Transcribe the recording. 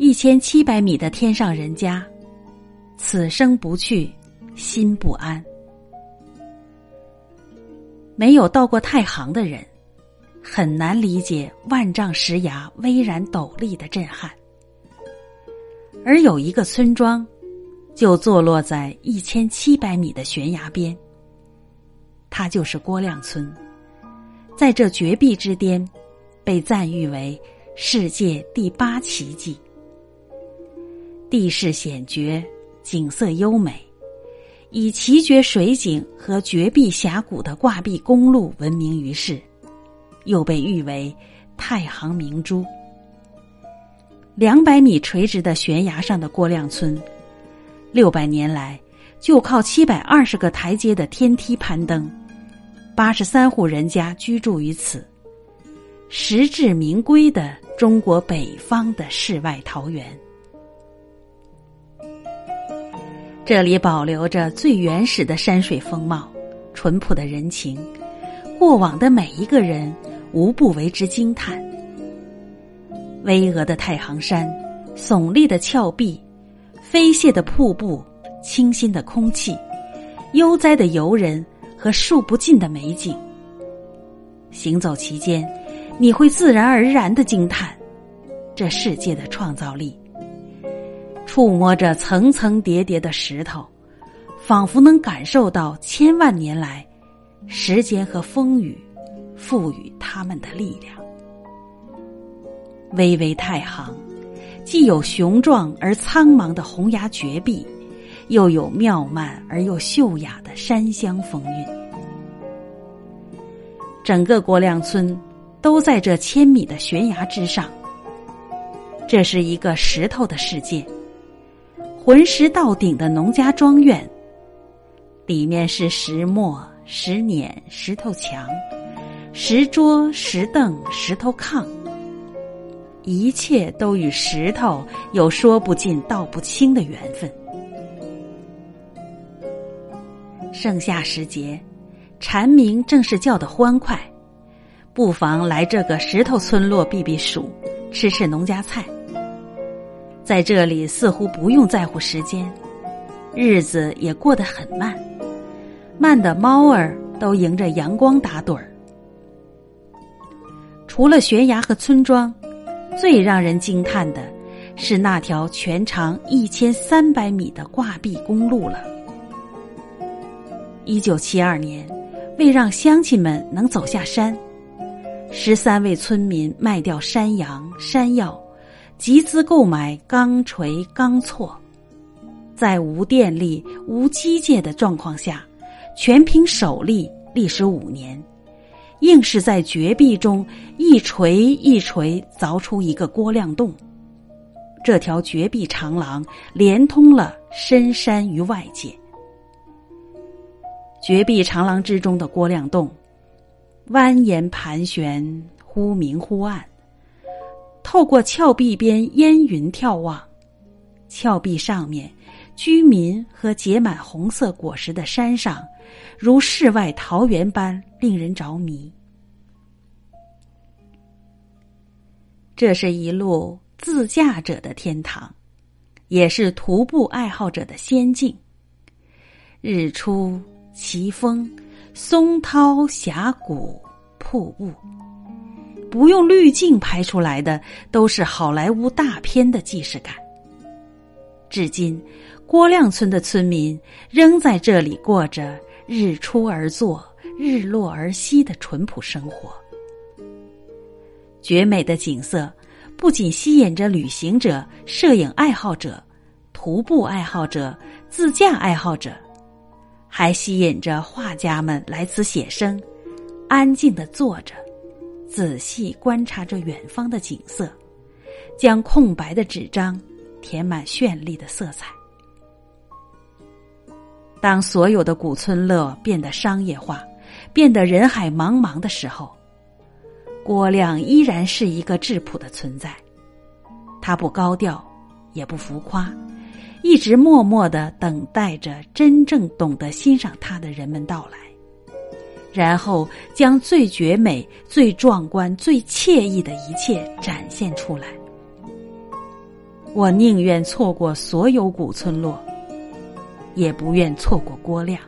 一千七百米的天上人家，此生不去，心不安。没有到过太行的人，很难理解万丈石崖巍然陡立的震撼。而有一个村庄，就坐落在一千七百米的悬崖边。它就是郭亮村，在这绝壁之巅，被赞誉为世界第八奇迹。地势险绝，景色优美。以奇绝水景和绝壁峡谷的挂壁公路闻名于世，又被誉为“太行明珠”。两百米垂直的悬崖上的郭亮村，六百年来就靠七百二十个台阶的天梯攀登，八十三户人家居住于此，实至名归的中国北方的世外桃源。这里保留着最原始的山水风貌，淳朴的人情，过往的每一个人无不为之惊叹。巍峨的太行山，耸立的峭壁，飞泻的瀑布，清新的空气，悠哉的游人和数不尽的美景。行走其间，你会自然而然的惊叹这世界的创造力。触摸着层层叠叠的石头，仿佛能感受到千万年来时间和风雨赋予他们的力量。巍巍太行，既有雄壮而苍茫的洪崖绝壁，又有妙曼而又秀雅的山乡风韵。整个郭亮村都在这千米的悬崖之上，这是一个石头的世界。浑石到顶的农家庄院，里面是石磨、石碾、石头墙、石桌、石凳、石头炕，一切都与石头有说不尽、道不清的缘分。盛夏时节，蝉鸣正是叫得欢快，不妨来这个石头村落避避暑，吃吃农家菜。在这里，似乎不用在乎时间，日子也过得很慢，慢的猫儿都迎着阳光打盹儿。除了悬崖和村庄，最让人惊叹的是那条全长一千三百米的挂壁公路了。一九七二年，为让乡亲们能走下山，十三位村民卖掉山羊、山药。集资购买钢锤、钢锉，在无电力、无机械的状况下，全凭手力，历时五年，硬是在绝壁中一锤一锤凿出一个郭亮洞。这条绝壁长廊连通了深山与外界。绝壁长廊之中的郭亮洞，蜿蜒盘旋，忽明忽暗。透过峭壁边烟云眺望，峭壁上面，居民和结满红色果实的山上，如世外桃源般令人着迷。这是一路自驾者的天堂，也是徒步爱好者的仙境。日出、奇峰、松涛、峡谷、瀑布。不用滤镜拍出来的，都是好莱坞大片的既视感。至今，郭亮村的村民仍在这里过着日出而作、日落而息的淳朴生活。绝美的景色不仅吸引着旅行者、摄影爱好者、徒步爱好者、自驾爱好者，还吸引着画家们来此写生，安静的坐着。仔细观察着远方的景色，将空白的纸张填满绚丽的色彩。当所有的古村落变得商业化，变得人海茫茫的时候，郭亮依然是一个质朴的存在。他不高调，也不浮夸，一直默默的等待着真正懂得欣赏他的人们到来。然后将最绝美、最壮观、最惬意的一切展现出来。我宁愿错过所有古村落，也不愿错过郭亮。